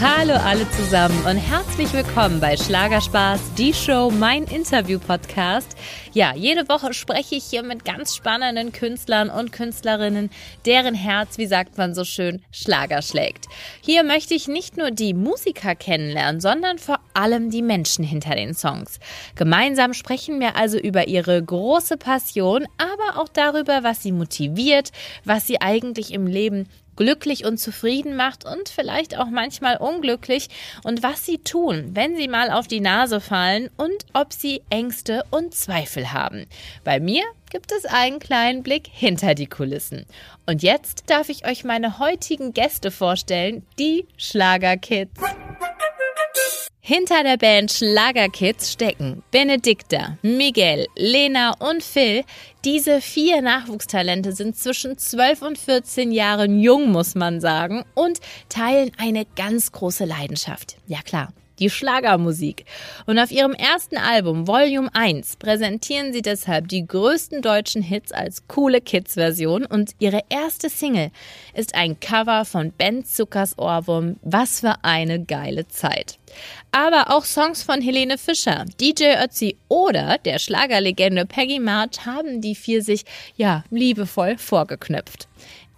Hallo alle zusammen und herzlich willkommen bei Schlagerspaß, die Show, mein Interview-Podcast. Ja, jede Woche spreche ich hier mit ganz spannenden Künstlern und Künstlerinnen, deren Herz, wie sagt man so schön, Schlager schlägt. Hier möchte ich nicht nur die Musiker kennenlernen, sondern vor allem die Menschen hinter den Songs. Gemeinsam sprechen wir also über ihre große Passion, aber auch darüber, was sie motiviert, was sie eigentlich im Leben glücklich und zufrieden macht und vielleicht auch manchmal unglücklich und was sie tun, wenn sie mal auf die Nase fallen und ob sie Ängste und Zweifel haben. Bei mir gibt es einen kleinen Blick hinter die Kulissen. Und jetzt darf ich euch meine heutigen Gäste vorstellen, die Schlagerkids. Hinter der Band Schlagerkids stecken Benedikta, Miguel, Lena und Phil. Diese vier Nachwuchstalente sind zwischen 12 und 14 Jahren jung, muss man sagen, und teilen eine ganz große Leidenschaft. Ja klar, die Schlagermusik. Und auf ihrem ersten Album Volume 1 präsentieren sie deshalb die größten deutschen Hits als coole Kids-Version und ihre erste Single ist ein Cover von Ben Zuckers Ohrwurm Was für eine geile Zeit. Aber auch Songs von Helene Fischer, DJ Ötzi oder der Schlagerlegende Peggy March haben die vier sich, ja, liebevoll vorgeknüpft.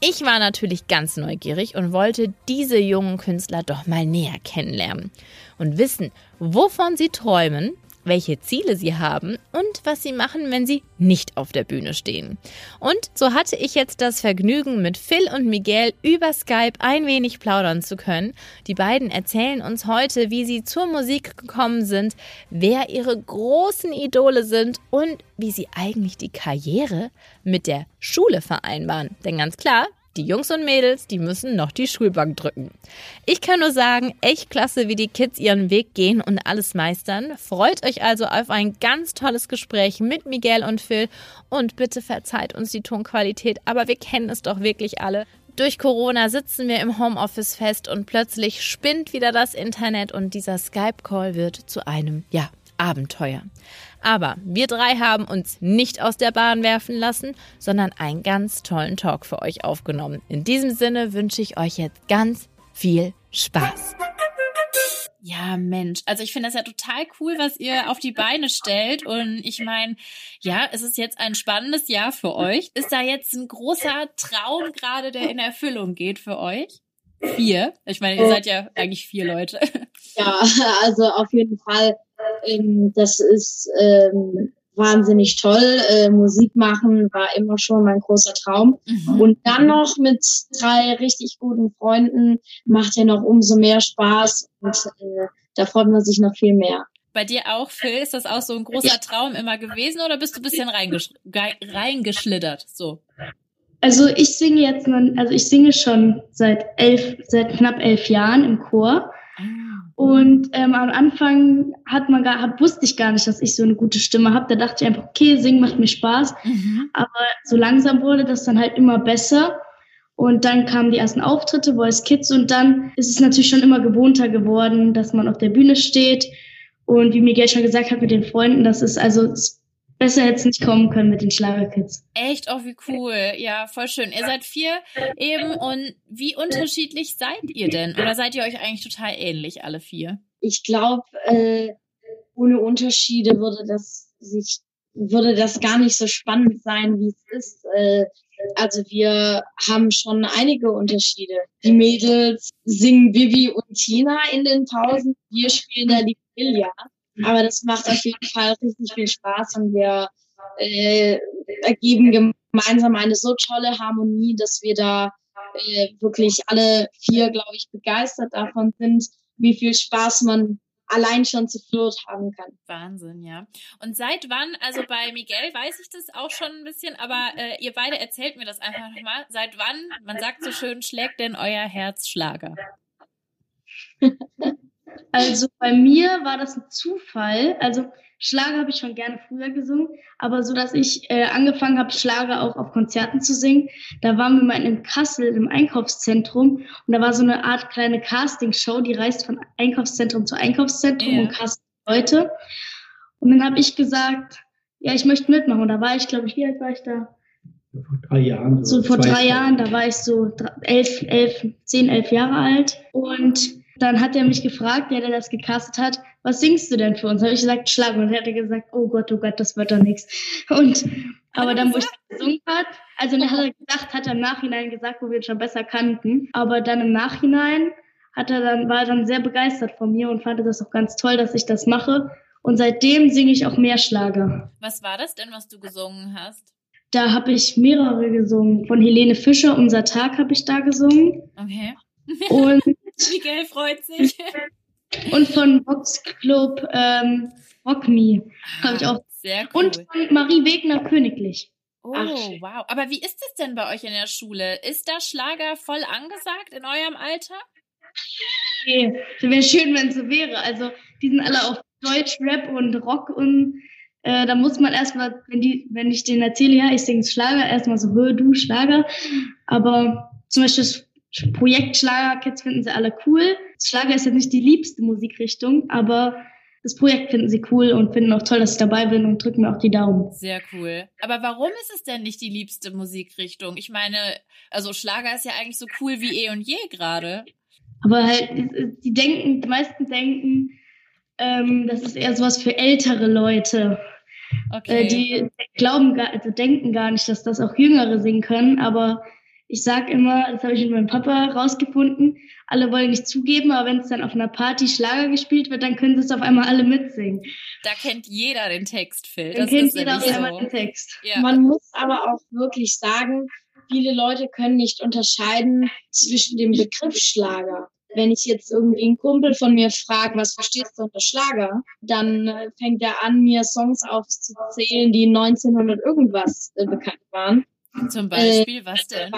Ich war natürlich ganz neugierig und wollte diese jungen Künstler doch mal näher kennenlernen und wissen, wovon sie träumen, welche Ziele sie haben und was sie machen, wenn sie nicht auf der Bühne stehen. Und so hatte ich jetzt das Vergnügen, mit Phil und Miguel über Skype ein wenig plaudern zu können. Die beiden erzählen uns heute, wie sie zur Musik gekommen sind, wer ihre großen Idole sind und wie sie eigentlich die Karriere mit der Schule vereinbaren. Denn ganz klar, die Jungs und Mädels, die müssen noch die Schulbank drücken. Ich kann nur sagen, echt klasse, wie die Kids ihren Weg gehen und alles meistern. Freut euch also auf ein ganz tolles Gespräch mit Miguel und Phil und bitte verzeiht uns die Tonqualität, aber wir kennen es doch wirklich alle. Durch Corona sitzen wir im Homeoffice fest und plötzlich spinnt wieder das Internet und dieser Skype-Call wird zu einem, ja, Abenteuer. Aber wir drei haben uns nicht aus der Bahn werfen lassen, sondern einen ganz tollen Talk für euch aufgenommen. In diesem Sinne wünsche ich euch jetzt ganz viel Spaß. Ja, Mensch. Also ich finde das ja total cool, was ihr auf die Beine stellt. Und ich meine, ja, es ist jetzt ein spannendes Jahr für euch. Ist da jetzt ein großer Traum gerade, der in Erfüllung geht für euch? Vier. Ich meine, ihr seid ja eigentlich vier Leute. Ja, also auf jeden Fall ähm, das ist ähm, wahnsinnig toll. Äh, Musik machen war immer schon mein großer Traum. Mhm. Und dann noch mit drei richtig guten Freunden macht ja noch umso mehr Spaß und äh, da freut man sich noch viel mehr. Bei dir auch, Phil, ist das auch so ein großer ja. Traum immer gewesen oder bist du ein bisschen reingesch reingeschlittert? So. Also ich singe jetzt, also ich singe schon seit elf, seit knapp elf Jahren im Chor. Und ähm, am Anfang hat man gar, hat, wusste ich gar nicht, dass ich so eine gute Stimme habe. Da dachte ich einfach, okay, singen macht mir Spaß. Mhm. Aber so langsam wurde das dann halt immer besser. Und dann kamen die ersten Auftritte, Voice Kids. Und dann ist es natürlich schon immer gewohnter geworden, dass man auf der Bühne steht. Und wie Miguel schon gesagt hat mit den Freunden, das ist also, es besser hätte es nicht kommen können mit den Schlagerkids. Echt? Oh, wie cool. Ja, voll schön. Ihr seid vier eben und wie unterschiedlich seid ihr denn? Oder seid ihr euch eigentlich total ähnlich, alle vier? Ich glaube, äh, ohne Unterschiede würde das sich, würde das gar nicht so spannend sein, wie es ist. Äh, also wir haben schon einige Unterschiede. Die Mädels singen Vivi und Tina in den Pausen. Wir spielen da die Billiard. Aber das macht auf jeden Fall richtig viel Spaß und wir äh, ergeben gemeinsam eine so tolle Harmonie, dass wir da äh, wirklich alle vier, glaube ich, begeistert davon sind, wie viel Spaß man allein schon zu Flirt haben kann. Wahnsinn, ja. Und seit wann, also bei Miguel weiß ich das auch schon ein bisschen, aber äh, ihr beide erzählt mir das einfach nochmal. Seit wann, man sagt so schön, schlägt denn euer Herz Schlager? Also bei mir war das ein Zufall. Also Schlager habe ich schon gerne früher gesungen, aber so, dass ich äh, angefangen habe, Schlager auch auf Konzerten zu singen. Da waren wir mal in Kassel im Einkaufszentrum und da war so eine Art kleine Castingshow, die reist von Einkaufszentrum zu Einkaufszentrum yeah. und castet Leute. Und dann habe ich gesagt, ja, ich möchte mitmachen. Und da war ich, glaube ich, wie alt war ich da? Vor drei Jahren. So, vor drei Jahren, da war ich so elf, elf, zehn, elf Jahre alt. Und dann hat er mich gefragt, der, der das gecastet hat, was singst du denn für uns? Habe ich gesagt, Schlag. Und er hat gesagt, oh Gott, oh Gott, das wird doch nichts. Und, aber dann, wo ich gesungen hat, also dann hat er gesagt, hat er im Nachhinein gesagt, wo wir ihn schon besser kannten. Aber dann im Nachhinein hat er dann, war er dann sehr begeistert von mir und fand das auch ganz toll, dass ich das mache. Und seitdem singe ich auch mehr Schlager. Was war das denn, was du gesungen hast? Da habe ich mehrere gesungen. Von Helene Fischer, Unser Tag, habe ich da gesungen. Okay. Und Miguel freut sich. Und von Vox Club ähm, Rock Me habe ich auch. Sehr cool. Und von Marie Wegner Königlich. Oh, wow. Aber wie ist es denn bei euch in der Schule? Ist da Schlager voll angesagt in eurem Alter? Nee, wäre schön, wenn es so wäre. Also, die sind alle auf Deutsch, Rap und Rock und äh, da muss man erstmal, wenn die, wenn ich denen erzähle, ja, ich singe Schlager, erstmal so, hör du Schlager. Aber zum Beispiel das Projekt Schlager-Kids finden sie alle cool. Schlager ist jetzt nicht die liebste Musikrichtung, aber das Projekt finden sie cool und finden auch toll, dass ich dabei bin und drücken mir auch die Daumen. Sehr cool. Aber warum ist es denn nicht die liebste Musikrichtung? Ich meine, also Schlager ist ja eigentlich so cool wie eh und je gerade. Aber halt, die denken, die meisten denken, ähm, das ist eher sowas für ältere Leute. Okay. Äh, die glauben, also denken gar nicht, dass das auch Jüngere singen können, aber ich sag immer, das habe ich mit meinem Papa rausgefunden, alle wollen nicht zugeben, aber wenn es dann auf einer Party Schlager gespielt wird, dann können sie es auf einmal alle mitsingen. Da kennt jeder den Text, Phil. Dann das kennt ist jeder auf so. einmal den Text. Ja. Man muss aber auch wirklich sagen, viele Leute können nicht unterscheiden zwischen dem Begriff Schlager. Wenn ich jetzt irgendwie einen Kumpel von mir frage, was verstehst du unter Schlager, dann äh, fängt er an, mir Songs aufzuzählen, die 1900 irgendwas äh, bekannt waren. Zum Beispiel, was denn?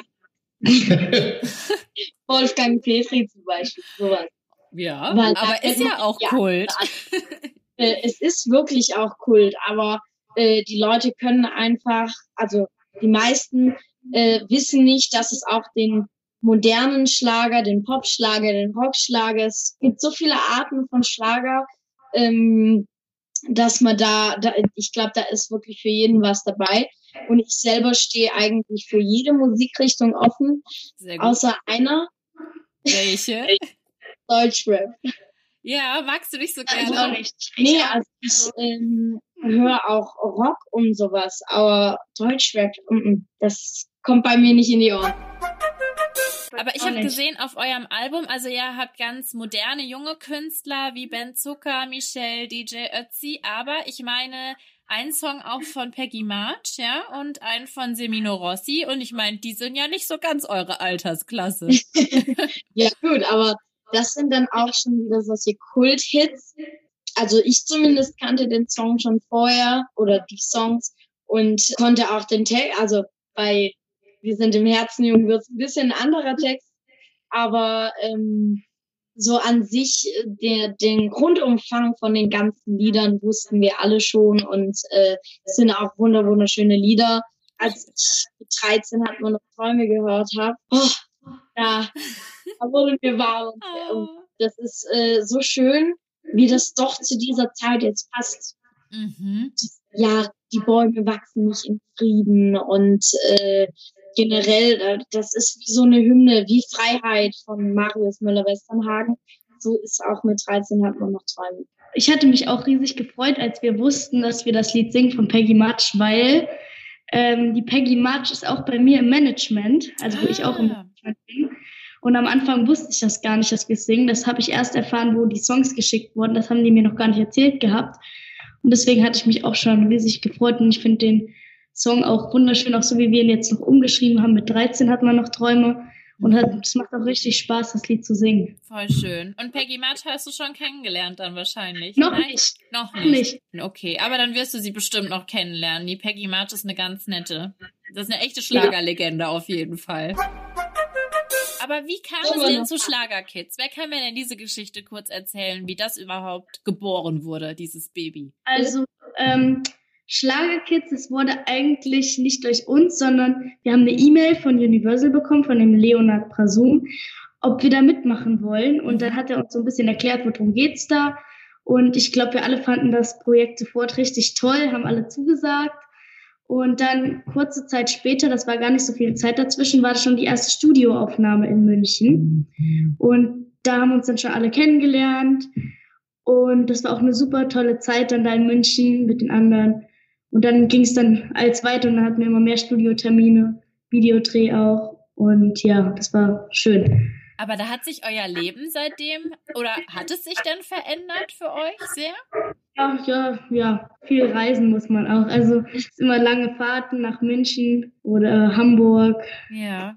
Wolfgang Petri zum Beispiel, sowas. Ja, Weil aber ist ja auch die Kult. Äh, es ist wirklich auch Kult, aber äh, die Leute können einfach, also die meisten äh, wissen nicht, dass es auch den modernen Schlager, den Popschlager, den Rockschlager, es gibt so viele Arten von Schlager, ähm, dass man da, da ich glaube, da ist wirklich für jeden was dabei. Und ich selber stehe eigentlich für jede Musikrichtung offen, Sehr gut. außer einer, Welche? Deutschrap. Ja, magst du dich so gerne? nicht. Nee, also ich ähm, höre auch Rock und sowas, aber Deutschrap, mm, mm, das kommt bei mir nicht in die Ohren. Aber ich habe gesehen auf eurem Album, also ihr habt ganz moderne junge Künstler wie Ben Zucker, Michelle, DJ Ötzi, aber ich meine einen Song auch von Peggy March, ja, und einen von Semino Rossi und ich meine, die sind ja nicht so ganz eure Altersklasse. Ja gut, aber das sind dann auch schon wieder solche Kult-Hits. Also ich zumindest kannte den Song schon vorher oder die Songs und konnte auch den Text, also bei Wir sind im Herzen jung wird ein bisschen ein anderer Text, aber ähm, so an sich äh, der, den Grundumfang von den ganzen Liedern wussten wir alle schon und äh, es sind auch wunder wunderschöne Lieder. Als ich mit 13 hat man noch Träume gehört habe, oh, da, da wurde mir warm. Und, und Oh. das ist äh, so schön, wie das doch zu dieser Zeit jetzt passt. Mhm. Ja, die Bäume wachsen nicht in Frieden und äh, generell, das ist wie so eine Hymne, wie Freiheit von Marius Müller-Westernhagen. So ist auch mit 13 hat man noch Träume. Ich hatte mich auch riesig gefreut, als wir wussten, dass wir das Lied singen von Peggy March, weil ähm, die Peggy March ist auch bei mir im Management, also wo ich auch im Ah. Management bin. Und am Anfang wusste ich das gar nicht, dass wir singen. Das habe ich erst erfahren, wo die Songs geschickt wurden. Das haben die mir noch gar nicht erzählt gehabt. Und deswegen hatte ich mich auch schon riesig gefreut. Und ich finde den Song auch wunderschön, auch so wie wir ihn jetzt noch umgeschrieben haben. Mit 13 hat man noch Träume. Und es macht auch richtig Spaß, das Lied zu singen. Voll schön. Und Peggy March hast du schon kennengelernt dann wahrscheinlich? Noch Nein? nicht. Noch nicht. nicht. Okay, aber dann wirst du sie bestimmt noch kennenlernen. Die Peggy March ist eine ganz nette. Das ist eine echte Schlagerlegende auf jeden Fall. Aber wie kam es denn zu Schlagerkids? Wer kann mir denn diese Geschichte kurz erzählen, wie das überhaupt geboren wurde, dieses Baby? Also, ähm, Schlagerkids, es wurde eigentlich nicht durch uns, sondern wir haben eine E-Mail von Universal bekommen, von dem Leonard Prasum, ob wir da mitmachen wollen. Und dann hat er uns so ein bisschen erklärt, worum geht's da. Und ich glaube, wir alle fanden das Projekt sofort richtig toll, haben alle zugesagt. Und dann kurze Zeit später, das war gar nicht so viel Zeit dazwischen, war schon die erste Studioaufnahme in München. Und da haben uns dann schon alle kennengelernt. Und das war auch eine super tolle Zeit dann da in München mit den anderen. Und dann ging es dann als weiter und dann hatten wir immer mehr Studiotermine, Videodreh auch. Und ja, das war schön. Aber da hat sich euer Leben seitdem oder hat es sich denn verändert für euch sehr? Ach ja, ja, viel reisen muss man auch. Also es ist immer lange Fahrten nach München oder Hamburg. Ja.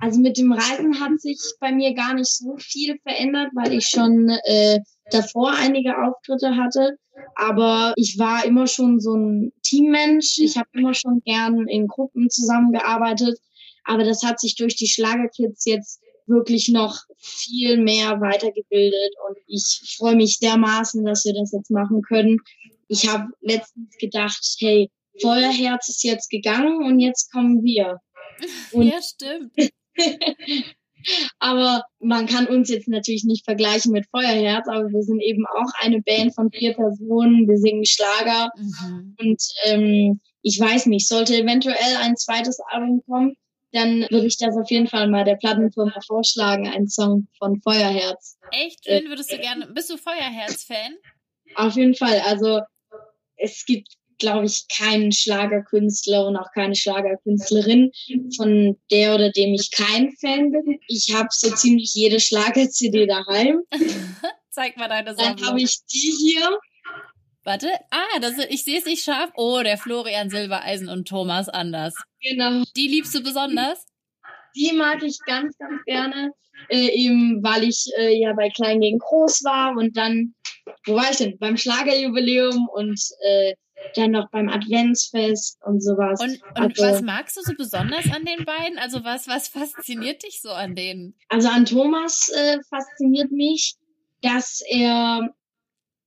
Also mit dem Reisen hat sich bei mir gar nicht so viel verändert, weil ich schon äh, davor einige Auftritte hatte. Aber ich war immer schon so ein Teammensch. Ich habe immer schon gern in Gruppen zusammengearbeitet. Aber das hat sich durch die Schlagerkids jetzt wirklich noch viel mehr weitergebildet und ich freue mich dermaßen, dass wir das jetzt machen können. Ich habe letztens gedacht, hey, Feuerherz ist jetzt gegangen und jetzt kommen wir. Und ja, stimmt. aber man kann uns jetzt natürlich nicht vergleichen mit Feuerherz, aber wir sind eben auch eine Band von vier Personen. Wir singen Schlager mhm. und ähm, ich weiß nicht, sollte eventuell ein zweites Album kommen, dann würde ich das auf jeden Fall mal der Plattenfirma vorschlagen, einen Song von Feuerherz. Echt? Wen würdest du gerne? Bist du Feuerherz-Fan? Auf jeden Fall. Also es gibt, glaube ich, keinen Schlagerkünstler und auch keine Schlagerkünstlerin, von der oder dem ich kein Fan bin. Ich habe so ziemlich jede Schlager-CD daheim. Zeig mal deine Sammlung. Dann habe ich die hier. Warte, ah, das, ich sehe es nicht scharf. Oh, der Florian Silbereisen und Thomas Anders. Genau. Die liebst du besonders? Die mag ich ganz, ganz gerne, äh, eben weil ich äh, ja bei Klein gegen Groß war und dann, wo war ich denn? Beim Schlagerjubiläum und äh, dann noch beim Adventsfest und sowas. Und, und also, was magst du so besonders an den beiden? Also was, was fasziniert dich so an denen? Also an Thomas äh, fasziniert mich, dass er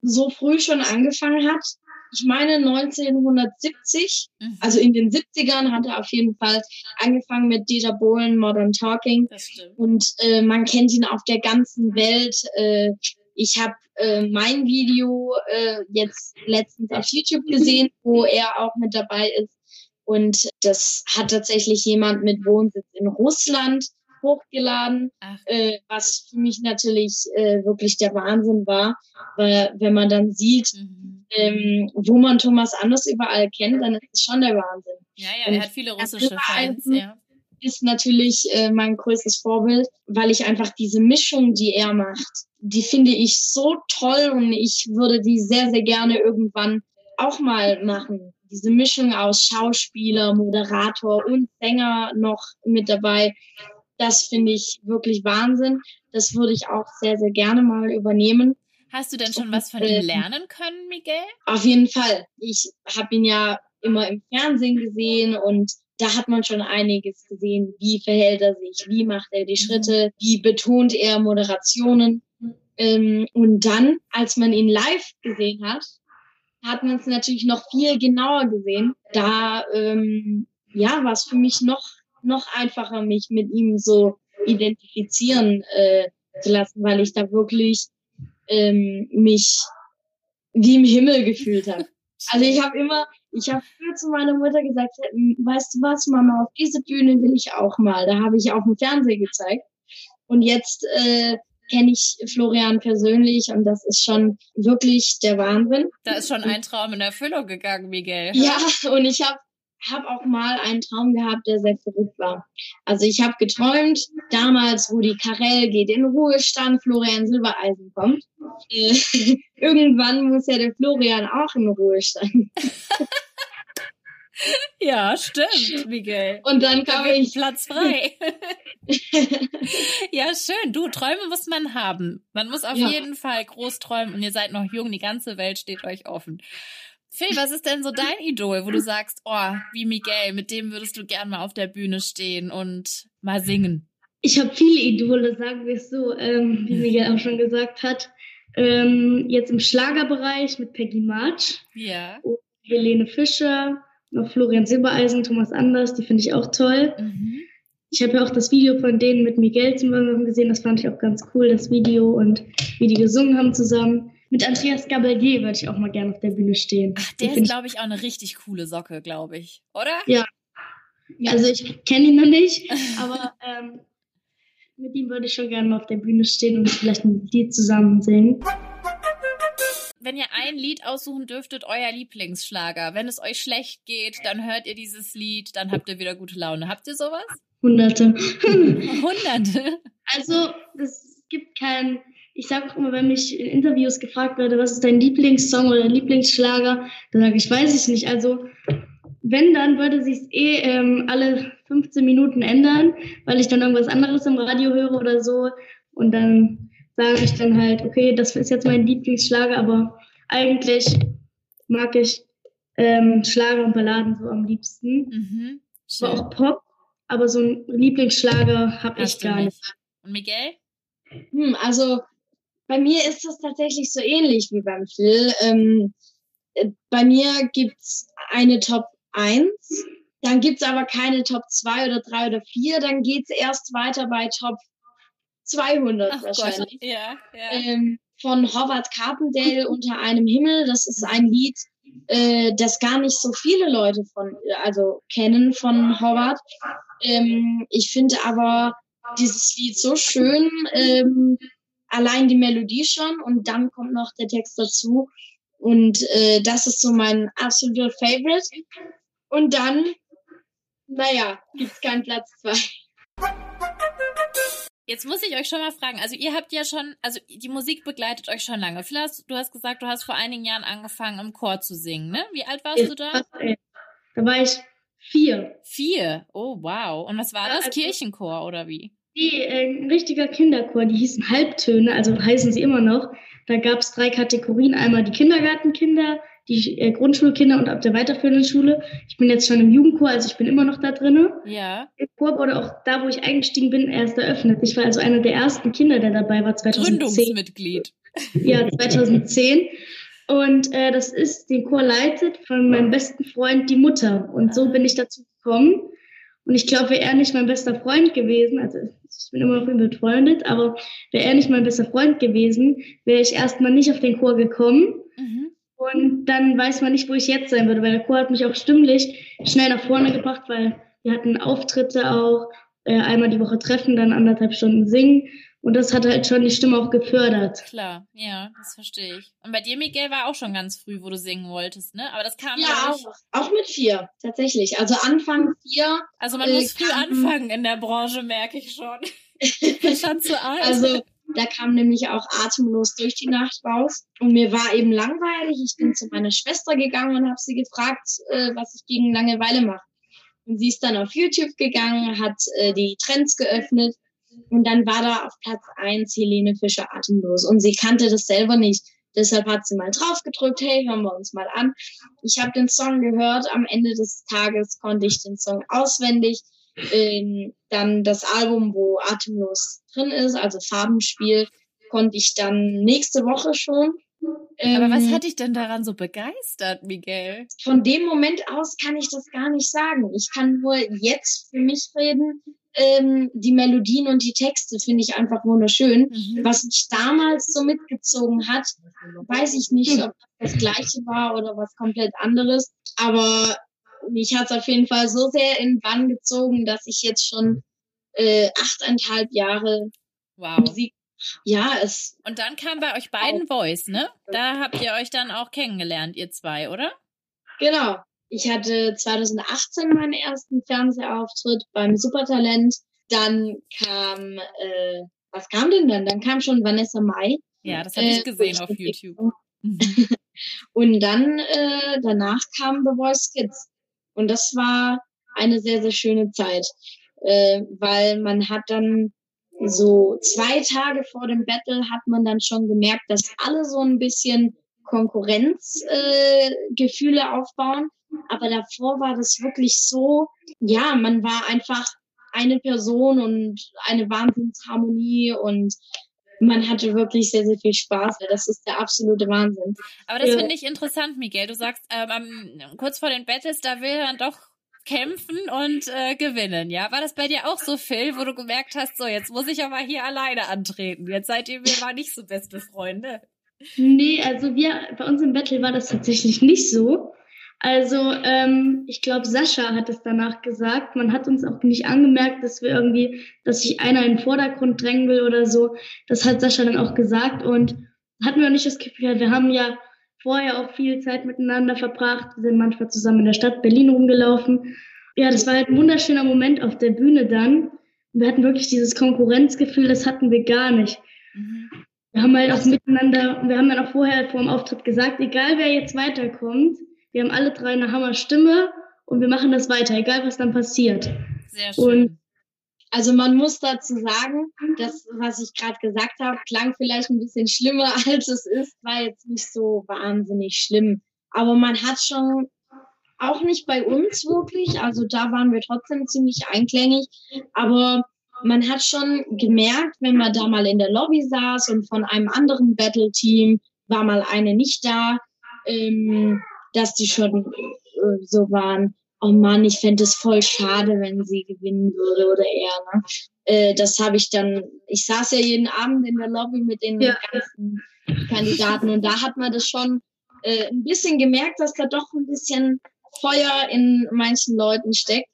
so früh schon angefangen hat. Ich meine 1970, mhm. also in den 70ern hat er auf jeden Fall angefangen mit Dieter Bohlen, Modern Talking. Und äh, man kennt ihn auf der ganzen Welt. Äh, ich habe äh, mein Video äh, jetzt letztens auf YouTube gesehen, wo er auch mit dabei ist. Und das hat tatsächlich jemand mit Wohnsitz in Russland hochgeladen, äh, was für mich natürlich äh, wirklich der Wahnsinn war, weil wenn man dann sieht, mhm. ähm, wo man Thomas Anders überall kennt, dann ist es schon der Wahnsinn. Ja, ja, er hat viele russische Fans, ja. Ist natürlich äh, mein größtes Vorbild, weil ich einfach diese Mischung, die er macht, die finde ich so toll und ich würde die sehr, sehr gerne irgendwann auch mal machen. Diese Mischung aus Schauspieler, Moderator und Sänger noch mit dabei. Das finde ich wirklich Wahnsinn. Das würde ich auch sehr, sehr gerne mal übernehmen. Hast du denn schon was von ihm lernen können, Miguel? Auf jeden Fall. Ich habe ihn ja immer im Fernsehen gesehen und da hat man schon einiges gesehen. Wie verhält er sich? Wie macht er die mhm. Schritte? Wie betont er Moderationen? Ähm, und dann, als man ihn live gesehen hat, hat man es natürlich noch viel genauer gesehen. Da ähm, ja, war es für mich noch noch einfacher, mich mit ihm so identifizieren äh, zu lassen, weil ich da wirklich ähm, mich wie im Himmel gefühlt habe. Also ich habe immer, ich habe früher zu meiner Mutter gesagt, weißt du was, Mama, auf diese Bühne will ich auch mal. Da habe ich auf dem Fernsehen gezeigt. Und jetzt äh, kenne ich Florian persönlich und das ist schon wirklich der Wahnsinn. Da ist schon ein Traum in Erfüllung gegangen, Miguel. Ja, und ich habe habe auch mal einen Traum gehabt, der sehr verrückt war. Also ich habe geträumt, damals Rudi Carell geht in Ruhestand, Florian Silbereisen kommt. Äh, irgendwann muss ja der Florian auch in Ruhestand. ja, stimmt, Miguel. Und dann kam da ich Platz frei. ja, schön. Du, Träume muss man haben. Man muss auf ja. jeden Fall groß träumen und ihr seid noch jung, die ganze Welt steht euch offen. Phil, was ist denn so dein Idol, wo du sagst, oh, wie Miguel, mit dem würdest du gern mal auf der Bühne stehen und mal singen? Ich habe viele Idole, sagen wir es so, ähm, wie Miguel auch schon gesagt hat. Ähm, jetzt im Schlagerbereich mit Peggy March. Ja. Und Helene Fischer, noch Florian Silbereisen, Thomas Anders, die finde ich auch toll. Mhm. Ich habe ja auch das Video von denen mit Miguel zum Beispiel gesehen, das fand ich auch ganz cool, das Video und wie die gesungen haben zusammen. Mit Andreas Gabalier würde ich auch mal gerne auf der Bühne stehen. Ach, der ist, glaube ich, auch eine richtig coole Socke, glaube ich. Oder? Ja. Also ich kenne ihn noch nicht, aber ähm, mit ihm würde ich schon gerne mal auf der Bühne stehen und vielleicht ein Lied zusammen singen. Wenn ihr ein Lied aussuchen dürftet, euer Lieblingsschlager, wenn es euch schlecht geht, dann hört ihr dieses Lied, dann habt ihr wieder gute Laune. Habt ihr sowas? Hunderte. Hunderte? Also, es gibt kein, ich sage auch immer, wenn mich in Interviews gefragt werde, was ist dein Lieblingssong oder Lieblingsschlager, dann sage ich, weiß ich nicht. Also, wenn, dann würde sich eh ähm, alle 15 Minuten ändern, weil ich dann irgendwas anderes im Radio höre oder so. Und dann sage ich dann halt, okay, das ist jetzt mein Lieblingsschlager, aber eigentlich mag ich ähm, Schlager und Balladen so am liebsten. Mhm. Aber auch Pop, aber so ein Lieblingsschlager habe ich gar nicht. nicht. Und Miguel? Hm, also bei mir ist das tatsächlich so ähnlich wie beim Phil. Ähm, äh, bei mir gibt's eine Top 1, dann gibt's aber keine Top 2 oder 3 oder 4, dann geht's erst weiter bei Top 200 Ach wahrscheinlich. Ja, ja. Ähm, von Howard Carpendale unter einem Himmel. Das ist ein Lied, äh, das gar nicht so viele Leute von, also kennen von Howard. Ähm, ich finde aber dieses Lied so schön, ähm, allein die Melodie schon und dann kommt noch der Text dazu. Und äh, das ist so mein absoluter Favorite. Und dann, naja, gibt's keinen Platz zwei. Jetzt muss ich euch schon mal fragen, also ihr habt ja schon, also die Musik begleitet euch schon lange. Vielleicht, du hast gesagt, du hast vor einigen Jahren angefangen, im Chor zu singen, ne? Wie alt warst ich du da? Da war ich vier. Vier? Oh, wow. Und was war das? Also, Kirchenchor oder wie? Nee, äh, ein richtiger Kinderchor, die hießen Halbtöne, also heißen sie immer noch. Da gab es drei Kategorien. Einmal die Kindergartenkinder, die äh, Grundschulkinder und ab der weiterführenden Schule. Ich bin jetzt schon im Jugendchor, also ich bin immer noch da drinne. Ja. Der Chor wurde auch da, wo ich eingestiegen bin, erst eröffnet. Ich war also einer der ersten Kinder, der dabei war, 2010. Gründungsmitglied. Ja, 2010. Und äh, das ist, den Chor leitet von meinem besten Freund die Mutter. Und so bin ich dazu gekommen. Und ich glaube, wäre er nicht mein bester Freund gewesen, also ich bin immer noch mit befreundet, aber wäre er nicht mein bester Freund gewesen, wäre ich erstmal nicht auf den Chor gekommen. Mhm. Und dann weiß man nicht, wo ich jetzt sein würde, weil der Chor hat mich auch stimmlich schnell nach vorne gebracht, weil wir hatten Auftritte auch, äh, einmal die Woche treffen, dann anderthalb Stunden singen. Und das hat halt schon die Stimme auch gefördert. Klar, ja, das verstehe ich. Und bei dir, Miguel, war auch schon ganz früh, wo du singen wolltest, ne? Aber das kam ja auch, auch mit vier, tatsächlich. Also Anfang vier. Also man äh, muss früh anfangen in der Branche, merke ich schon. schon zu alt. Also da kam nämlich auch atemlos durch die Nacht raus. Und mir war eben langweilig. Ich bin zu meiner Schwester gegangen und habe sie gefragt, äh, was ich gegen Langeweile mache. Und sie ist dann auf YouTube gegangen, hat äh, die Trends geöffnet und dann war da auf Platz eins Helene Fischer atemlos. Und sie kannte das selber nicht. Deshalb hat sie mal drauf gedrückt, hey, hören wir uns mal an. Ich habe den Song gehört. Am Ende des Tages konnte ich den Song auswendig ähm, dann das Album, wo Atemlos drin ist, also Farbenspiel, konnte ich dann nächste Woche schon. Ähm, Aber was ähm, hat dich denn daran so begeistert, Miguel? Von dem Moment aus kann ich das gar nicht sagen. Ich kann nur jetzt für mich reden. Ähm, die Melodien und die Texte finde ich einfach wunderschön. Mhm. Was mich damals so mitgezogen hat, weiß ich nicht, ob das gleiche war oder was komplett anderes. Aber mich hat es auf jeden Fall so sehr in Bann gezogen, dass ich jetzt schon äh, achteinhalb Jahre wow. Musik. Ja, es. Und dann kam bei euch beiden Voice, ne? Da habt ihr euch dann auch kennengelernt, ihr zwei, oder? Genau. Ich hatte 2018 meinen ersten Fernsehauftritt beim Supertalent. Dann kam, äh, was kam denn dann? Dann kam schon Vanessa Mai. Ja, das habe ich äh, gesehen auf YouTube. Und dann äh, danach kam The Voice Kids. Und das war eine sehr, sehr schöne Zeit, äh, weil man hat dann so zwei Tage vor dem Battle hat man dann schon gemerkt, dass alle so ein bisschen Konkurrenzgefühle äh, aufbauen. Aber davor war das wirklich so, ja, man war einfach eine Person und eine Wahnsinnsharmonie und man hatte wirklich sehr, sehr viel Spaß. Das ist der absolute Wahnsinn. Aber das finde ich interessant, Miguel. Du sagst, ähm, kurz vor den Battles, da will er doch kämpfen und äh, gewinnen, ja? War das bei dir auch so, Phil, wo du gemerkt hast, so, jetzt muss ich aber hier alleine antreten. Jetzt seid ihr mir mal nicht so beste Freunde. Nee, also wir, bei uns im Battle war das tatsächlich nicht so. Also ähm, ich glaube, Sascha hat es danach gesagt. Man hat uns auch nicht angemerkt, dass wir irgendwie, dass sich einer in den Vordergrund drängen will oder so. Das hat Sascha dann auch gesagt und hatten wir auch nicht das Gefühl, wir haben ja vorher auch viel Zeit miteinander verbracht. Wir sind manchmal zusammen in der Stadt Berlin rumgelaufen. Ja, das war halt ein wunderschöner Moment auf der Bühne dann. Wir hatten wirklich dieses Konkurrenzgefühl, das hatten wir gar nicht. Mhm. Wir haben halt auch miteinander, wir haben dann auch vorher vor dem Auftritt gesagt, egal wer jetzt weiterkommt, wir haben alle drei eine Hammer-Stimme und wir machen das weiter, egal was dann passiert. Sehr schön. Und also man muss dazu sagen, das, was ich gerade gesagt habe, klang vielleicht ein bisschen schlimmer, als es ist, war jetzt nicht so wahnsinnig schlimm. Aber man hat schon auch nicht bei uns wirklich, also da waren wir trotzdem ziemlich einklängig, aber man hat schon gemerkt, wenn man da mal in der Lobby saß und von einem anderen Battle-Team war mal eine nicht da, ähm, dass die schon äh, so waren, oh Mann, ich fände es voll schade, wenn sie gewinnen würde oder er. Ne? Äh, das habe ich dann, ich saß ja jeden Abend in der Lobby mit den ja. ganzen Kandidaten und da hat man das schon äh, ein bisschen gemerkt, dass da doch ein bisschen Feuer in manchen Leuten steckt.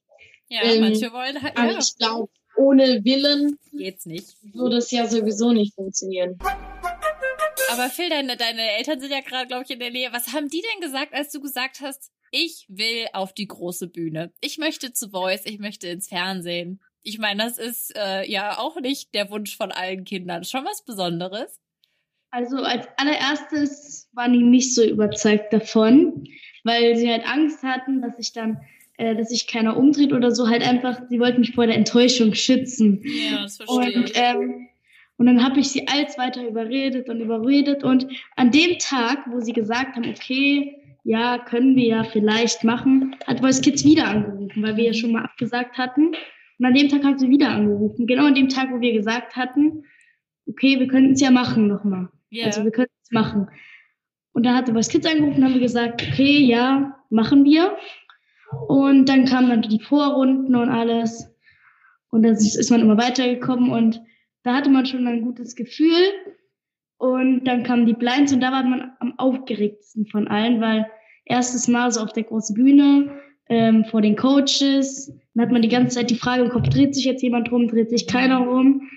Ja, ähm, manche wollen halt. Aber ich glaube, ohne Willen geht's nicht. Würde es ja sowieso nicht funktionieren. Aber Phil, deine, deine Eltern sind ja gerade, glaube ich, in der Nähe. Was haben die denn gesagt, als du gesagt hast, ich will auf die große Bühne. Ich möchte zu Voice, ich möchte ins Fernsehen. Ich meine, das ist äh, ja auch nicht der Wunsch von allen Kindern. Schon was Besonderes. Also als allererstes waren die nicht so überzeugt davon, weil sie halt Angst hatten, dass ich dann, äh, dass sich keiner umdreht oder so. Halt einfach, sie wollten mich vor der Enttäuschung schützen. Ja, das verstehe und, ähm, und dann habe ich sie als weiter überredet und überredet. Und an dem Tag, wo sie gesagt haben, okay, ja, können wir ja vielleicht machen, hat Voice Kids wieder angerufen, weil wir ja schon mal abgesagt hatten. Und an dem Tag hat sie wieder angerufen. Genau an dem Tag, wo wir gesagt hatten, okay, wir könnten es ja machen nochmal. Yeah. Also wir könnten es machen. Und dann hatte Voice Kids angerufen, haben wir gesagt, okay, ja, machen wir. Und dann kamen dann die Vorrunden und alles. Und dann ist man immer weitergekommen und da hatte man schon ein gutes Gefühl. Und dann kamen die Blinds und da war man am aufgeregtesten von allen, weil erstes Mal so auf der großen Bühne ähm, vor den Coaches. Dann hat man die ganze Zeit die Frage im Kopf, dreht sich jetzt jemand rum, dreht sich keiner rum.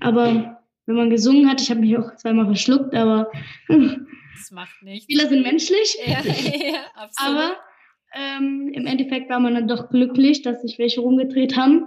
Aber wenn man gesungen hat, ich habe mich auch zweimal verschluckt, aber das macht nichts. Spieler sind menschlich. Ja, ja, absolut. Aber ähm, im Endeffekt war man dann doch glücklich, dass sich welche rumgedreht haben.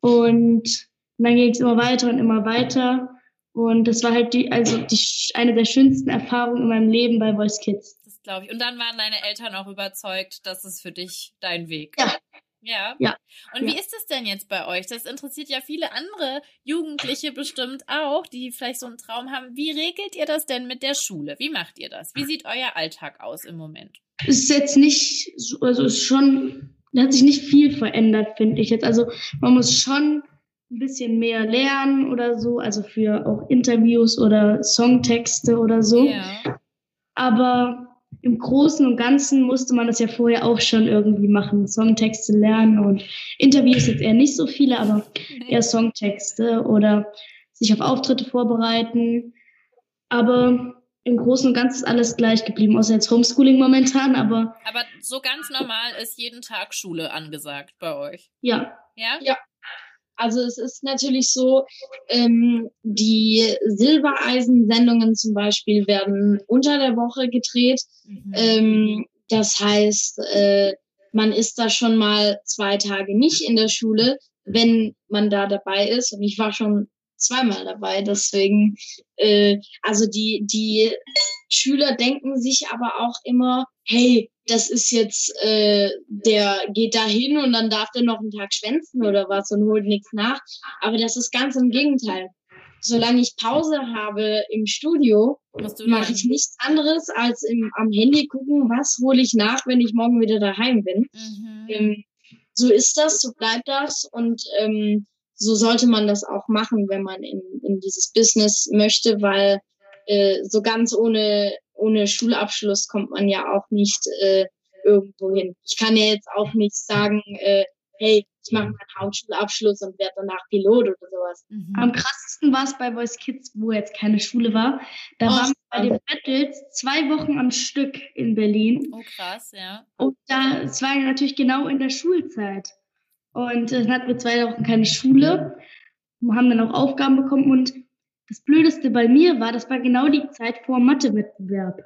Und dann ging es immer weiter und immer weiter. Und das war halt die, also die, eine der schönsten Erfahrungen in meinem Leben bei Voice Kids. Das glaube ich. Und dann waren deine Eltern auch überzeugt, dass es für dich dein Weg. Ja. Ja. ja. Und wie ist es denn jetzt bei euch? Das interessiert ja viele andere Jugendliche bestimmt auch, die vielleicht so einen Traum haben. Wie regelt ihr das denn mit der Schule? Wie macht ihr das? Wie sieht euer Alltag aus im Moment? Es ist jetzt nicht, also es ist schon, da hat sich nicht viel verändert, finde ich jetzt. Also man muss schon ein bisschen mehr lernen oder so, also für auch Interviews oder Songtexte oder so. Ja. Aber im Großen und Ganzen musste man das ja vorher auch schon irgendwie machen, Songtexte lernen und Interviews jetzt eher nicht so viele, aber eher Songtexte oder sich auf Auftritte vorbereiten. Aber im Großen und Ganzen ist alles gleich geblieben, außer jetzt Homeschooling momentan, aber. Aber so ganz normal ist jeden Tag Schule angesagt bei euch. Ja. Ja? Ja. Also es ist natürlich so, ähm, die Silbereisen-Sendungen zum Beispiel werden unter der Woche gedreht. Mhm. Ähm, das heißt, äh, man ist da schon mal zwei Tage nicht in der Schule, wenn man da dabei ist. Und ich war schon zweimal dabei, deswegen, äh, also die, die Schüler denken sich aber auch immer, hey, das ist jetzt, äh, der geht da hin und dann darf der noch einen Tag schwänzen oder was und holt nichts nach. Aber das ist ganz im Gegenteil. Solange ich Pause habe im Studio, mache ich nichts anderes als im, am Handy gucken, was hole ich nach, wenn ich morgen wieder daheim bin. Mhm. Ähm, so ist das, so bleibt das und ähm, so sollte man das auch machen, wenn man in, in dieses Business möchte, weil äh, so ganz ohne ohne Schulabschluss kommt man ja auch nicht äh, irgendwo hin. Ich kann ja jetzt auch nicht sagen, äh, hey, ich mache meinen Hauptschulabschluss und werde danach Pilot oder sowas. Mhm. Am krassesten war es bei Voice Kids, wo jetzt keine Schule war. Da, oh. waren, bei den Battles zwei Wochen am Stück in Berlin. Oh, krass, ja. Und da, es war ja natürlich genau in der Schulzeit. Und äh, dann hatten wir zwei Wochen keine Schule, haben dann auch Aufgaben bekommen. Und das Blödeste bei mir war, das war genau die Zeit vor Mathewettbewerb.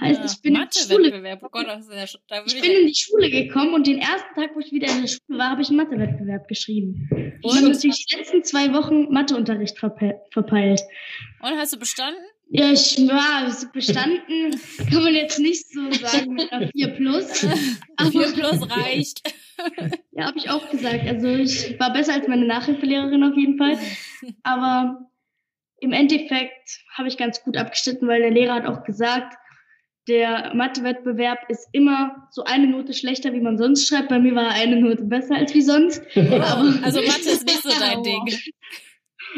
Heißt, ich bin, in die, Schule, oh Gott, ja, ich bin in die Schule gekommen und den ersten Tag, wo ich wieder in der Schule war, habe ich einen Mathewettbewerb geschrieben. Und? Ich habe natürlich die letzten zwei Wochen Matheunterricht verpe verpeilt. Und hast du bestanden? Ja, ich war bestanden, kann man jetzt nicht so sagen mit einer 4 plus. Aber 4 plus reicht. Ja, habe ich auch gesagt. Also ich war besser als meine Nachhilfelehrerin auf jeden Fall. Aber im Endeffekt habe ich ganz gut abgeschnitten, weil der Lehrer hat auch gesagt, der Mathewettbewerb ist immer so eine Note schlechter, wie man sonst schreibt. Bei mir war eine Note besser als wie sonst. Aber also Mathe ist nicht so dein Ding.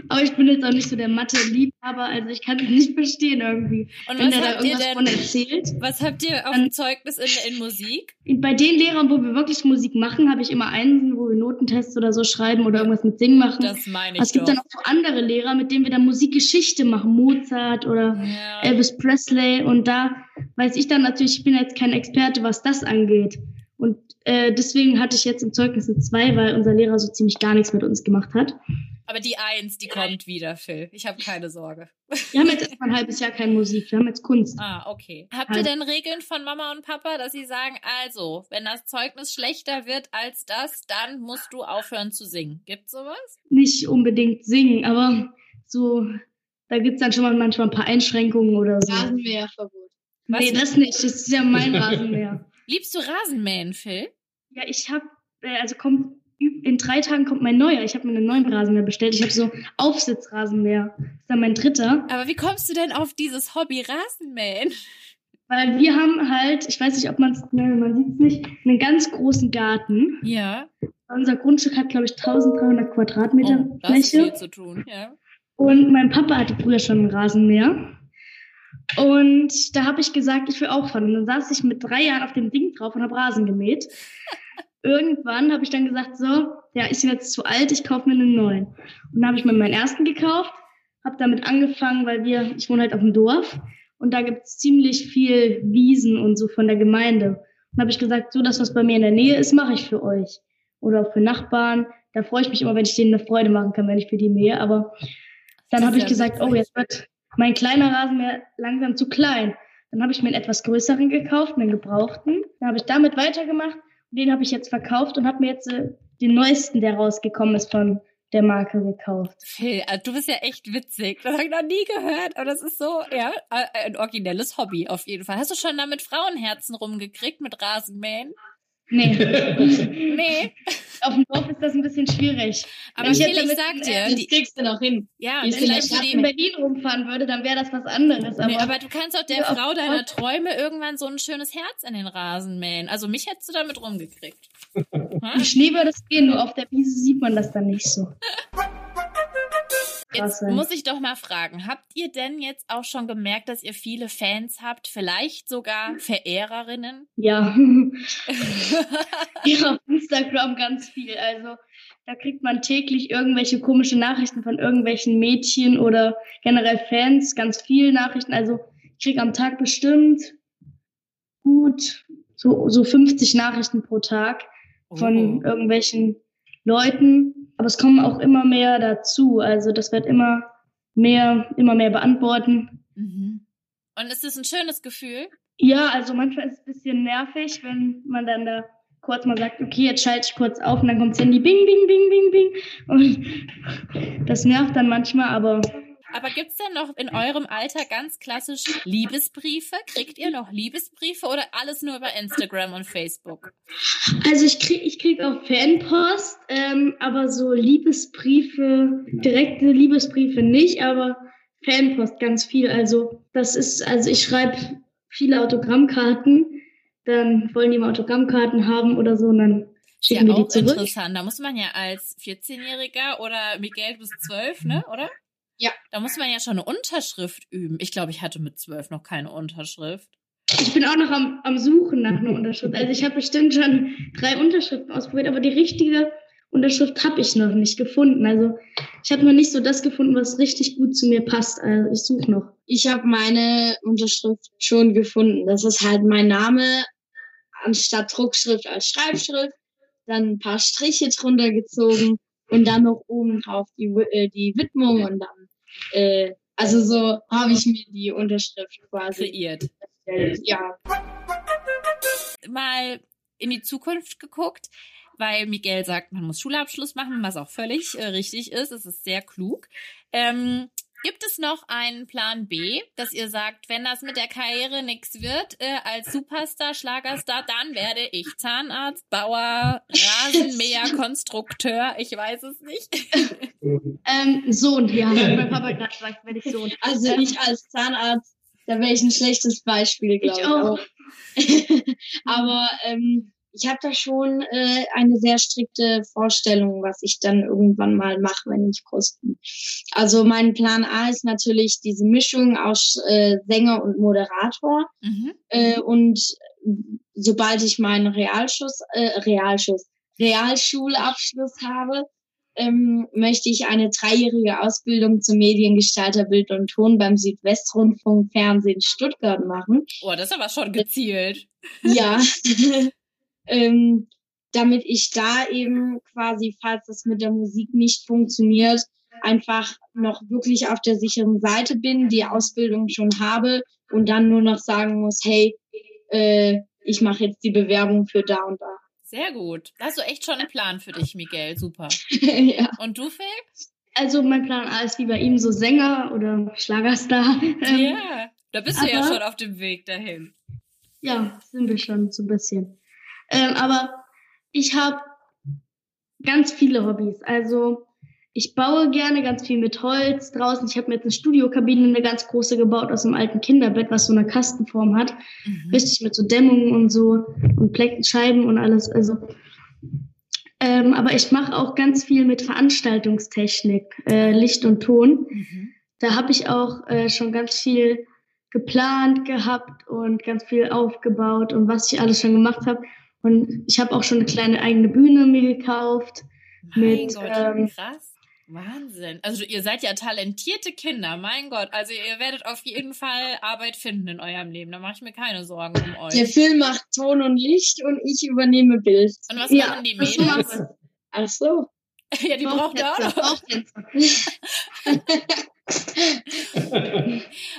Aber ich bin jetzt auch nicht so der Mathe-Liebhaber, also ich kann es nicht verstehen irgendwie. Und wenn was der da irgendwas denn, von erzählt. Was habt ihr auf dem Zeugnis in, in Musik? Bei den Lehrern, wo wir wirklich Musik machen, habe ich immer einen, wo wir Notentests oder so schreiben oder irgendwas mit Singen machen. Das meine ich. Es gibt doch. dann auch so andere Lehrer, mit denen wir dann Musikgeschichte machen, Mozart oder ja. Elvis Presley. Und da weiß ich dann natürlich, ich bin jetzt kein Experte, was das angeht. Und äh, deswegen hatte ich jetzt im Zeugnis eine 2, weil unser Lehrer so ziemlich gar nichts mit uns gemacht hat. Aber die Eins, die kommt wieder, Phil. Ich habe keine Sorge. Wir haben jetzt erstmal ein halbes Jahr keine Musik, wir haben jetzt Kunst. Ah, okay. Habt ihr denn Regeln von Mama und Papa, dass sie sagen, also, wenn das Zeugnis schlechter wird als das, dann musst du aufhören zu singen? Gibt's sowas? Nicht unbedingt singen, aber so, da gibt's dann schon mal manchmal ein paar Einschränkungen oder so. Rasenmäherverbot. Was? Nee, das nicht. Das ist ja mein Rasenmäher. Liebst du Rasenmähen, Phil? Ja, ich hab, äh, also kommt in drei Tagen kommt mein neuer. Ich habe mir einen neuen Rasenmäher bestellt. Ich habe so Aufsitzrasenmäher. Das ist dann mein dritter. Aber wie kommst du denn auf dieses Hobby Rasenmähen? Weil wir haben halt, ich weiß nicht, ob man es, man sieht es nicht, einen ganz großen Garten. Ja. Unser Grundstück hat, glaube ich, 1300 Quadratmeter oh, das Fläche. Ist viel zu tun, ja. Und mein Papa hatte früher schon einen Rasenmäher. Und da habe ich gesagt, ich will auch fahren. Und dann saß ich mit drei Jahren auf dem Ding drauf und habe Rasen gemäht irgendwann habe ich dann gesagt, so, ja, ist jetzt zu alt, ich kaufe mir einen neuen. Und dann habe ich mir meinen ersten gekauft, habe damit angefangen, weil wir, ich wohne halt auf dem Dorf und da gibt es ziemlich viel Wiesen und so von der Gemeinde. Und habe ich gesagt, so, das, was bei mir in der Nähe ist, mache ich für euch. Oder auch für Nachbarn. Da freue ich mich immer, wenn ich denen eine Freude machen kann, wenn ich für die mähe. Aber dann habe ich gesagt, oh, jetzt wird mein kleiner Rasenmäher langsam zu klein. Dann habe ich mir einen etwas größeren gekauft, einen gebrauchten. Dann habe ich damit weitergemacht den habe ich jetzt verkauft und habe mir jetzt äh, den neuesten, der rausgekommen ist, von der Marke gekauft. Phil, also du bist ja echt witzig. Das habe ich noch nie gehört. Aber das ist so, ja, äh, ein originelles Hobby auf jeden Fall. Hast du schon da mit Frauenherzen rumgekriegt, mit Rasenmähen? Nee. nee. Auf dem Dorf ist das ein bisschen schwierig. Aber ich, ich sag dir, das kriegst du noch hin. Ja, wenn ich die in Berlin rumfahren würde, dann wäre das was anderes. Aber, nee, aber du kannst auch der Frau deiner Träume irgendwann so ein schönes Herz in den Rasen mähen. Also mich hättest du damit rumgekriegt. Im Schnee würde es gehen, nur auf der Wiese sieht man das dann nicht so. Jetzt muss ich doch mal fragen, habt ihr denn jetzt auch schon gemerkt, dass ihr viele Fans habt, vielleicht sogar Verehrerinnen? Ja. ja, auf Instagram ganz viel. Also da kriegt man täglich irgendwelche komische Nachrichten von irgendwelchen Mädchen oder generell Fans, ganz viele Nachrichten. Also ich kriege am Tag bestimmt gut so, so 50 Nachrichten pro Tag von oh. irgendwelchen Leuten. Aber es kommen auch immer mehr dazu. Also das wird immer mehr, immer mehr beantworten. Mhm. Und ist das ein schönes Gefühl? Ja, also manchmal ist es ein bisschen nervig, wenn man dann da kurz mal sagt, okay, jetzt schalte ich kurz auf und dann kommt das Handy bing, bing, bing, bing, bing. Und das nervt dann manchmal, aber aber gibt es denn noch in eurem Alter ganz klassisch Liebesbriefe? Kriegt ihr noch Liebesbriefe oder alles nur über Instagram und Facebook? Also ich kriege ich krieg auch Fanpost, ähm, aber so Liebesbriefe, direkte Liebesbriefe nicht, aber Fanpost ganz viel. Also das ist, also ich schreibe viele Autogrammkarten, dann wollen die mal Autogrammkarten haben oder so und dann schicken ja, zurück. interessant. Da muss man ja als 14-Jähriger oder Miguel bis 12, ne, oder? Ja. Da muss man ja schon eine Unterschrift üben. Ich glaube, ich hatte mit zwölf noch keine Unterschrift. Ich bin auch noch am, am Suchen nach einer Unterschrift. Also ich habe bestimmt schon drei Unterschriften ausprobiert, aber die richtige Unterschrift habe ich noch nicht gefunden. Also ich habe noch nicht so das gefunden, was richtig gut zu mir passt. Also ich suche noch. Ich habe meine Unterschrift schon gefunden. Das ist halt mein Name anstatt Druckschrift als Schreibschrift, dann ein paar Striche drunter gezogen und dann noch oben drauf die, äh, die Widmung und dann, äh, also so habe ich mir die Unterschrift quasi kreiert. Ja. Mal in die Zukunft geguckt, weil Miguel sagt, man muss Schulabschluss machen, was auch völlig äh, richtig ist. Es ist sehr klug. Ähm, Gibt es noch einen Plan B, dass ihr sagt, wenn das mit der Karriere nichts wird, äh, als Superstar, Schlagerstar, dann werde ich Zahnarzt, Bauer, Rasenmäher, Konstrukteur, ich weiß es nicht. ähm, Sohn, ja, mein Papa gerade gesagt, werde ich Sohn. Also ich als Zahnarzt, da wäre ich ein schlechtes Beispiel, glaube ich. Ich auch. Aber ähm, ich habe da schon äh, eine sehr strikte Vorstellung, was ich dann irgendwann mal mache, wenn ich groß bin. Also mein Plan A ist natürlich diese Mischung aus äh, Sänger und Moderator. Mhm. Äh, und sobald ich meinen Realschuss, äh, Realschuss, Realschulabschluss habe, ähm, möchte ich eine dreijährige Ausbildung zum Mediengestalter Bild und Ton beim Südwestrundfunk Fernsehen Stuttgart machen. Oh, das ist aber schon gezielt. Ja. ähm, damit ich da eben quasi, falls das mit der Musik nicht funktioniert, einfach noch wirklich auf der sicheren Seite bin, die Ausbildung schon habe und dann nur noch sagen muss, hey, äh, ich mache jetzt die Bewerbung für da und da. Sehr gut. Da hast du echt schon einen Plan für dich, Miguel. Super. ja. Und du, Phil? Also mein Plan A ist wie bei ihm so Sänger oder Schlagerstar. Ähm, ja, da bist du ja schon auf dem Weg dahin. Ja, sind wir schon so ein bisschen. Ähm, aber ich habe ganz viele Hobbys. Also ich baue gerne ganz viel mit Holz draußen. Ich habe mir jetzt eine Studiokabine, eine ganz große gebaut aus einem alten Kinderbett, was so eine Kastenform hat. Mhm. Richtig mit so Dämmungen und so und Scheiben und alles. Also ähm, aber ich mache auch ganz viel mit Veranstaltungstechnik, äh, Licht und Ton. Mhm. Da habe ich auch äh, schon ganz viel geplant gehabt und ganz viel aufgebaut und was ich alles schon gemacht habe. Und ich habe auch schon eine kleine eigene Bühne mir gekauft. Mein mit, Gott, ähm, krass. Wahnsinn. Also ihr seid ja talentierte Kinder, mein Gott. Also ihr werdet auf jeden Fall Arbeit finden in eurem Leben. Da mache ich mir keine Sorgen um euch. Der Film macht Ton und Licht und ich übernehme Bild. Und was ja, machen die Mädels? Ach so. ja, die braucht auch noch.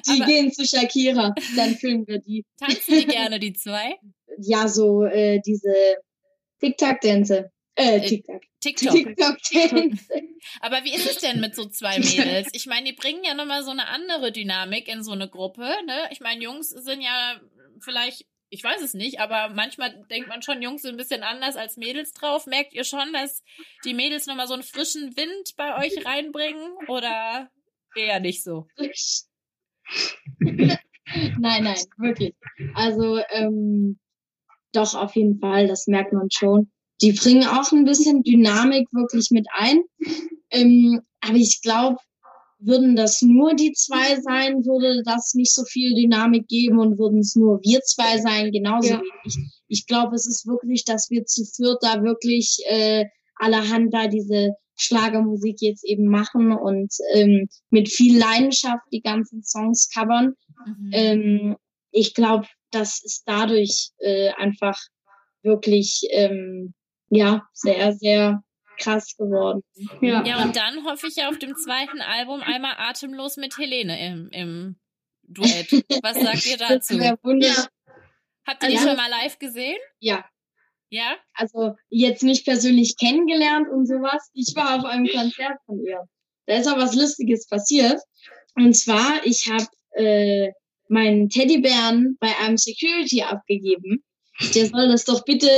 die gehen zu Shakira, dann filmen wir die. Tanzen die gerne, die zwei? Ja, so äh, diese TikTok-Dänze. Äh, TikTok. TikTok. TikTok Aber wie ist es denn mit so zwei Mädels? Ich meine, die bringen ja nochmal so eine andere Dynamik in so eine Gruppe. Ne? Ich meine, Jungs sind ja vielleicht, ich weiß es nicht, aber manchmal denkt man schon, Jungs sind ein bisschen anders als Mädels drauf. Merkt ihr schon, dass die Mädels nochmal so einen frischen Wind bei euch reinbringen? Oder eher nicht so? nein, nein, wirklich. Also, ähm, doch, auf jeden Fall, das merkt man schon die bringen auch ein bisschen Dynamik wirklich mit ein. Ähm, aber ich glaube, würden das nur die zwei sein, würde das nicht so viel Dynamik geben und würden es nur wir zwei sein, genauso ja. wenig. Ich glaube, es ist wirklich, dass wir zu viert da wirklich äh, allerhand da diese Schlagermusik jetzt eben machen und ähm, mit viel Leidenschaft die ganzen Songs covern. Mhm. Ähm, ich glaube, das ist dadurch äh, einfach wirklich ähm, ja, sehr, sehr krass geworden. Ja. ja, und dann hoffe ich ja auf dem zweiten Album einmal atemlos mit Helene im, im Duett. Was sagt ihr dazu? Das wunderschön. Habt ihr die also, schon mal live gesehen? Ja. Ja? Also jetzt nicht persönlich kennengelernt und sowas. Ich war auf einem Konzert von ihr. Da ist auch was Lustiges passiert. Und zwar, ich habe äh, meinen Teddybären bei einem Security abgegeben. Der soll das doch bitte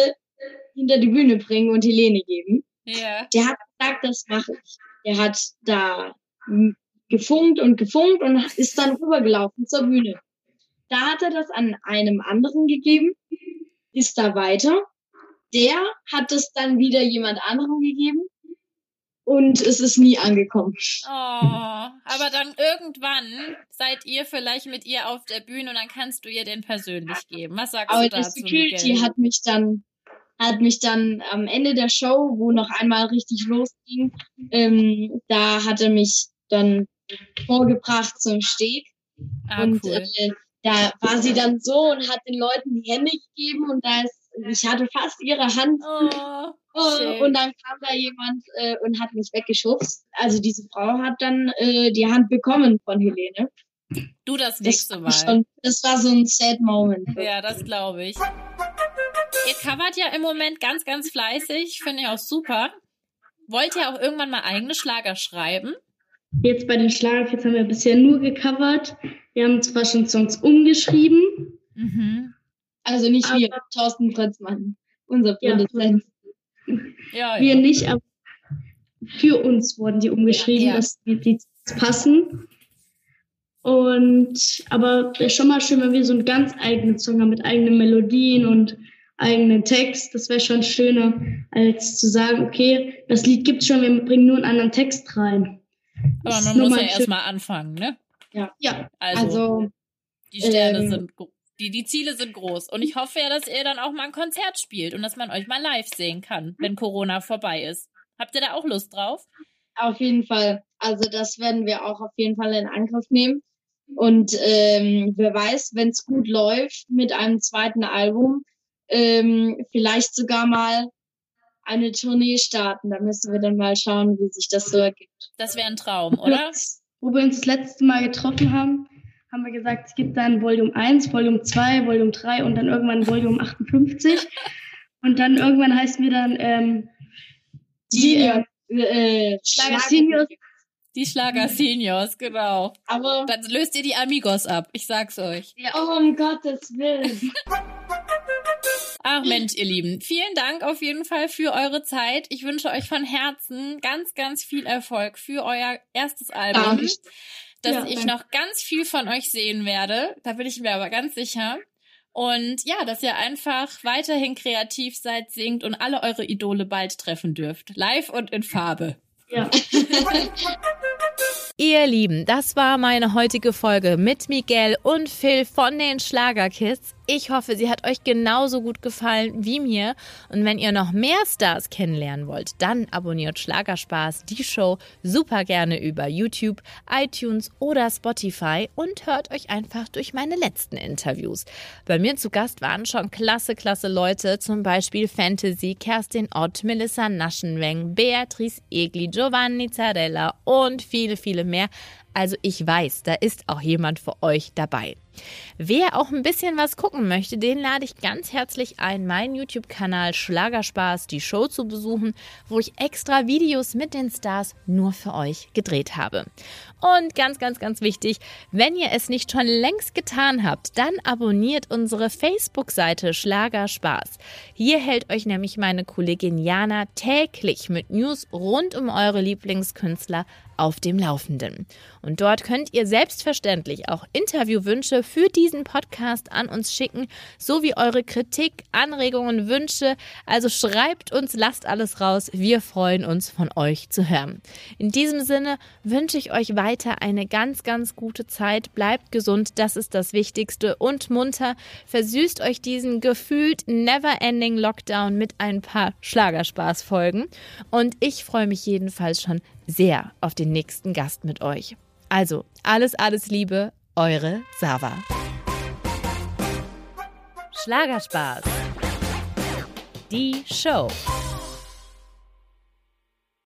hinter die Bühne bringen und Helene geben. Ja. Der hat gesagt, das mache ich. Der hat da gefunkt und gefunkt und ist dann rübergelaufen zur Bühne. Da hat er das an einem anderen gegeben, ist da weiter. Der hat es dann wieder jemand anderem gegeben und es ist nie angekommen. Oh, aber dann irgendwann seid ihr vielleicht mit ihr auf der Bühne und dann kannst du ihr den persönlich geben. Was sagst aber du dazu? Aber die Security Miguel? hat mich dann hat mich dann am Ende der Show, wo noch einmal richtig losging, ähm, da hat er mich dann vorgebracht zum Steg. Ah, und cool. äh, da war sie dann so und hat den Leuten die Hände gegeben und da ist, ich hatte fast ihre Hand. Oh, oh, und dann kam da jemand äh, und hat mich weggeschubst. Also diese Frau hat dann äh, die Hand bekommen von Helene. Du das nächste Mal. Schon, das war so ein sad Moment. Ja, das glaube ich. Ihr covert ja im Moment ganz, ganz fleißig. Finde ich auch super. Wollt ihr auch irgendwann mal eigene Schlager schreiben? Jetzt bei den Schlagerkids haben wir bisher nur gecovert. Wir haben zwar schon Songs umgeschrieben. Mhm. Also nicht wir, Thorsten Prinzmann, unser Produzent. Ja, ja, Wir nicht, aber für uns wurden die umgeschrieben, ja, ja. dass die, die passen. Und aber wäre schon mal schön, wenn wir so einen ganz eigenen Song haben mit eigenen Melodien und eigenen Text. Das wäre schon schöner, als zu sagen, okay, das Lied gibt's schon, wir bringen nur einen anderen Text rein. Aber man muss ja erstmal anfangen, ne? Ja. ja. Also, also die Sterne ähm, sind die, die Ziele sind groß. Und ich hoffe ja, dass ihr dann auch mal ein Konzert spielt und dass man euch mal live sehen kann, wenn Corona vorbei ist. Habt ihr da auch Lust drauf? Auf jeden Fall. Also das werden wir auch auf jeden Fall in Angriff nehmen. Und ähm, wer weiß, wenn es gut läuft mit einem zweiten Album, ähm, vielleicht sogar mal eine Tournee starten. Da müssen wir dann mal schauen, wie sich das so ergibt. Das wäre ein Traum, oder? Wo wir uns das letzte Mal getroffen haben, haben wir gesagt, es gibt dann Volume 1, Volume 2, Volume 3 und dann irgendwann Volume 58. und dann irgendwann heißen wir dann ähm, die äh, äh, Schlager Seniors. Die Schlager Seniors, genau. Aber dann löst ihr die Amigos ab. Ich sag's euch. Ja, oh, um Gottes Willen. Ach Mensch, ihr Lieben, vielen Dank auf jeden Fall für eure Zeit. Ich wünsche euch von Herzen ganz, ganz viel Erfolg für euer erstes Album, ja, dass ja, ich noch ganz viel von euch sehen werde. Da bin ich mir aber ganz sicher. Und ja, dass ihr einfach weiterhin kreativ seid, singt und alle eure Idole bald treffen dürft. Live und in Farbe. Ja. Ihr Lieben, das war meine heutige Folge mit Miguel und Phil von den Schlagerkids. Ich hoffe, sie hat euch genauso gut gefallen wie mir. Und wenn ihr noch mehr Stars kennenlernen wollt, dann abonniert Schlagerspaß, die Show, super gerne über YouTube, iTunes oder Spotify und hört euch einfach durch meine letzten Interviews. Bei mir zu Gast waren schon klasse, klasse Leute, zum Beispiel Fantasy, Kerstin Ott, Melissa Naschenweng, Beatrice Egli, Giovanni Zarella und viele, viele mehr. Also ich weiß, da ist auch jemand für euch dabei. Wer auch ein bisschen was gucken möchte, den lade ich ganz herzlich ein, meinen YouTube-Kanal Schlagerspaß, die Show zu besuchen, wo ich extra Videos mit den Stars nur für euch gedreht habe. Und ganz, ganz, ganz wichtig, wenn ihr es nicht schon längst getan habt, dann abonniert unsere Facebook-Seite Schlagerspaß. Hier hält euch nämlich meine Kollegin Jana täglich mit News rund um eure Lieblingskünstler auf dem Laufenden. Und dort könnt ihr selbstverständlich auch Interviewwünsche für diesen Podcast an uns schicken, sowie eure Kritik, Anregungen, Wünsche. Also schreibt uns, lasst alles raus. Wir freuen uns, von euch zu hören. In diesem Sinne wünsche ich euch weiter eine ganz, ganz gute Zeit. Bleibt gesund, das ist das Wichtigste und munter. Versüßt euch diesen gefühlt never-ending Lockdown mit ein paar Schlagerspaßfolgen. Und ich freue mich jedenfalls schon sehr auf den nächsten Gast mit euch. Also, alles, alles Liebe, eure Sava. Schlagerspaß. Die Show.